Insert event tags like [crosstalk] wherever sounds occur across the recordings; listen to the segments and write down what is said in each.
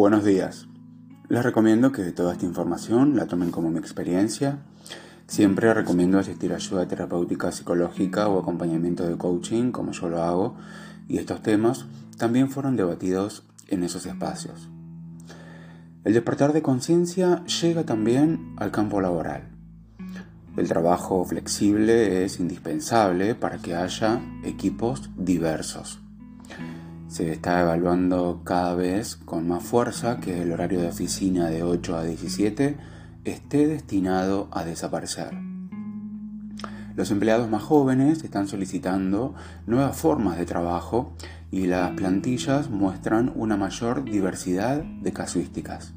Buenos días. Les recomiendo que toda esta información la tomen como mi experiencia. Siempre recomiendo asistir a ayuda terapéutica psicológica o acompañamiento de coaching, como yo lo hago, y estos temas también fueron debatidos en esos espacios. El despertar de conciencia llega también al campo laboral. El trabajo flexible es indispensable para que haya equipos diversos se está evaluando cada vez con más fuerza que el horario de oficina de 8 a 17 esté destinado a desaparecer. Los empleados más jóvenes están solicitando nuevas formas de trabajo y las plantillas muestran una mayor diversidad de casuísticas.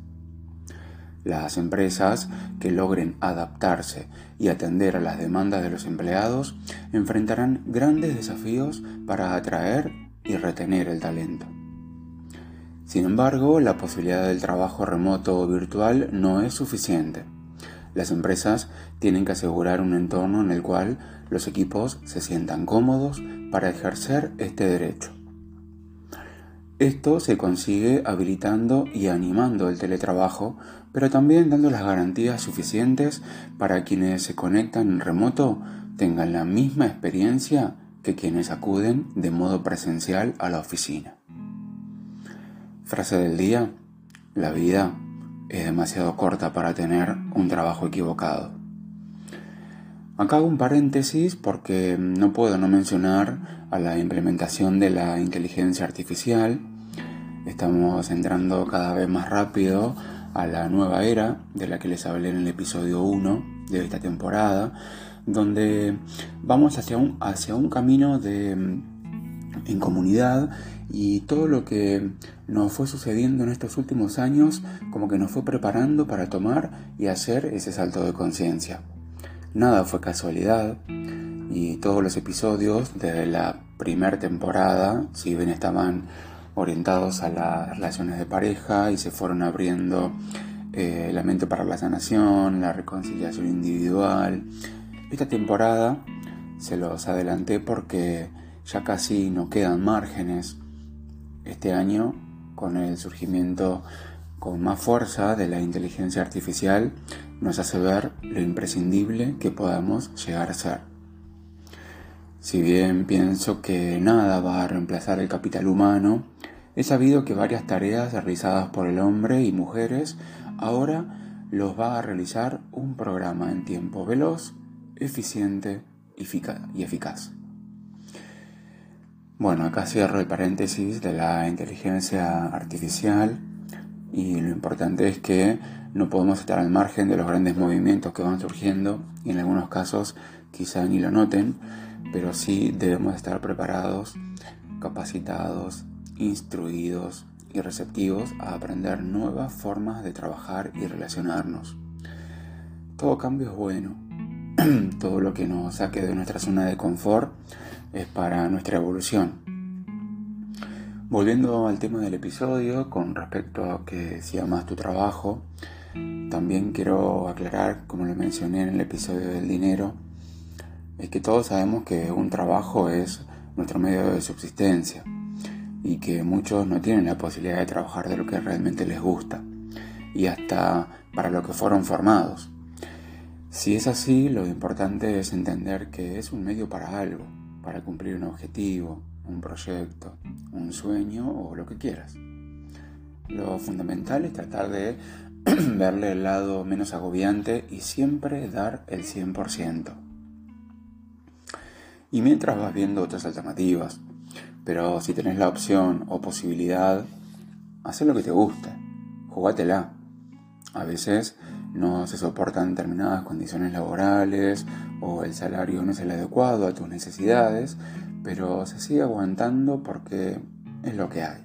Las empresas que logren adaptarse y atender a las demandas de los empleados enfrentarán grandes desafíos para atraer y retener el talento. Sin embargo, la posibilidad del trabajo remoto o virtual no es suficiente. Las empresas tienen que asegurar un entorno en el cual los equipos se sientan cómodos para ejercer este derecho. Esto se consigue habilitando y animando el teletrabajo, pero también dando las garantías suficientes para quienes se conectan en remoto tengan la misma experiencia que quienes acuden de modo presencial a la oficina. Frase del día, la vida es demasiado corta para tener un trabajo equivocado. Acá hago un paréntesis porque no puedo no mencionar a la implementación de la inteligencia artificial. Estamos entrando cada vez más rápido a la nueva era de la que les hablé en el episodio 1 de esta temporada, donde vamos hacia un, hacia un camino de, mm, en comunidad y todo lo que nos fue sucediendo en estos últimos años como que nos fue preparando para tomar y hacer ese salto de conciencia. Nada fue casualidad y todos los episodios de la primera temporada, si bien estaban orientados a las relaciones de pareja y se fueron abriendo eh, la mente para la sanación, la reconciliación individual, esta temporada se los adelanté porque ya casi no quedan márgenes. Este año, con el surgimiento con más fuerza de la inteligencia artificial, nos hace ver lo imprescindible que podamos llegar a ser. Si bien pienso que nada va a reemplazar el capital humano, he sabido que varias tareas realizadas por el hombre y mujeres ahora los va a realizar un programa en tiempo veloz eficiente y eficaz. Bueno, acá cierro el paréntesis de la inteligencia artificial y lo importante es que no podemos estar al margen de los grandes movimientos que van surgiendo y en algunos casos quizá ni lo noten, pero sí debemos estar preparados, capacitados, instruidos y receptivos a aprender nuevas formas de trabajar y relacionarnos. Todo cambio es bueno, [clears throat] todo lo que nos saque de nuestra zona de confort es para nuestra evolución. Volviendo al tema del episodio con respecto a que si amas tu trabajo, también quiero aclarar, como lo mencioné en el episodio del dinero, es que todos sabemos que un trabajo es nuestro medio de subsistencia y que muchos no tienen la posibilidad de trabajar de lo que realmente les gusta y hasta para lo que fueron formados. Si es así, lo importante es entender que es un medio para algo, para cumplir un objetivo, un proyecto, un sueño o lo que quieras. Lo fundamental es tratar de [clears throat] verle el lado menos agobiante y siempre dar el 100%. Y mientras vas viendo otras alternativas, pero si tenés la opción o posibilidad, haz lo que te guste, jugátela. A veces no se soportan determinadas condiciones laborales o el salario no es el adecuado a tus necesidades, pero se sigue aguantando porque es lo que hay.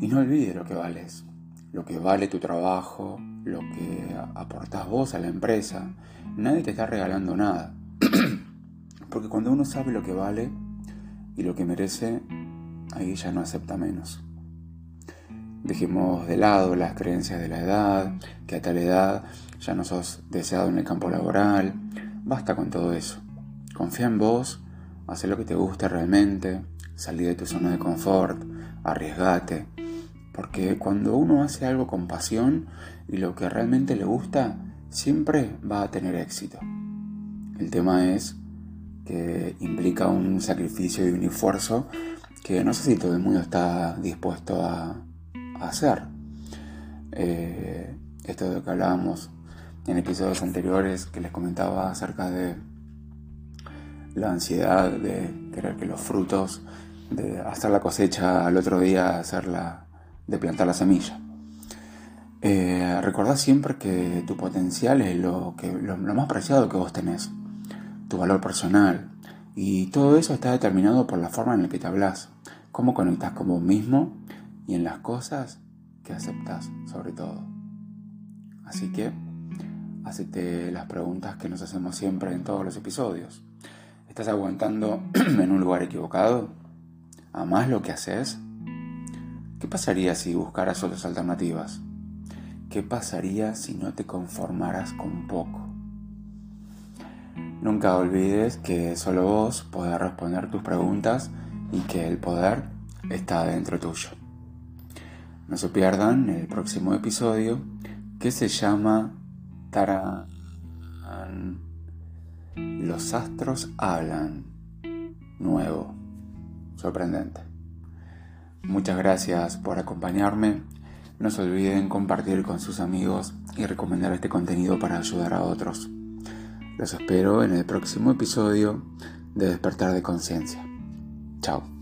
Y no olvides lo que vales, lo que vale tu trabajo, lo que aportas vos a la empresa. Nadie te está regalando nada. [clears throat] porque cuando uno sabe lo que vale y lo que merece, ahí ya no acepta menos. Dejemos de lado las creencias de la edad, que a tal edad ya no sos deseado en el campo laboral. Basta con todo eso. Confía en vos, haz lo que te guste realmente, salí de tu zona de confort, arriesgate, Porque cuando uno hace algo con pasión y lo que realmente le gusta, siempre va a tener éxito. El tema es que implica un sacrificio y un esfuerzo que no sé si todo el mundo está dispuesto a, hacer. Eh, esto de lo que hablábamos en episodios anteriores que les comentaba acerca de la ansiedad de querer que los frutos, de hacer la cosecha al otro día, de plantar la semilla. Eh, recordad siempre que tu potencial es lo, que, lo más preciado que vos tenés, tu valor personal, y todo eso está determinado por la forma en la que te hablas, cómo conectas con vos mismo y en las cosas que aceptas sobre todo. Así que, hacete las preguntas que nos hacemos siempre en todos los episodios. ¿Estás aguantando [clears throat] en un lugar equivocado? ¿Amás lo que haces? ¿Qué pasaría si buscaras otras alternativas? ¿Qué pasaría si no te conformaras con poco? Nunca olvides que solo vos podés responder tus preguntas y que el poder está dentro tuyo. No se pierdan el próximo episodio que se llama Tarán. Los astros hablan. Nuevo. Sorprendente. Muchas gracias por acompañarme. No se olviden compartir con sus amigos y recomendar este contenido para ayudar a otros. Los espero en el próximo episodio de Despertar de Conciencia. Chao.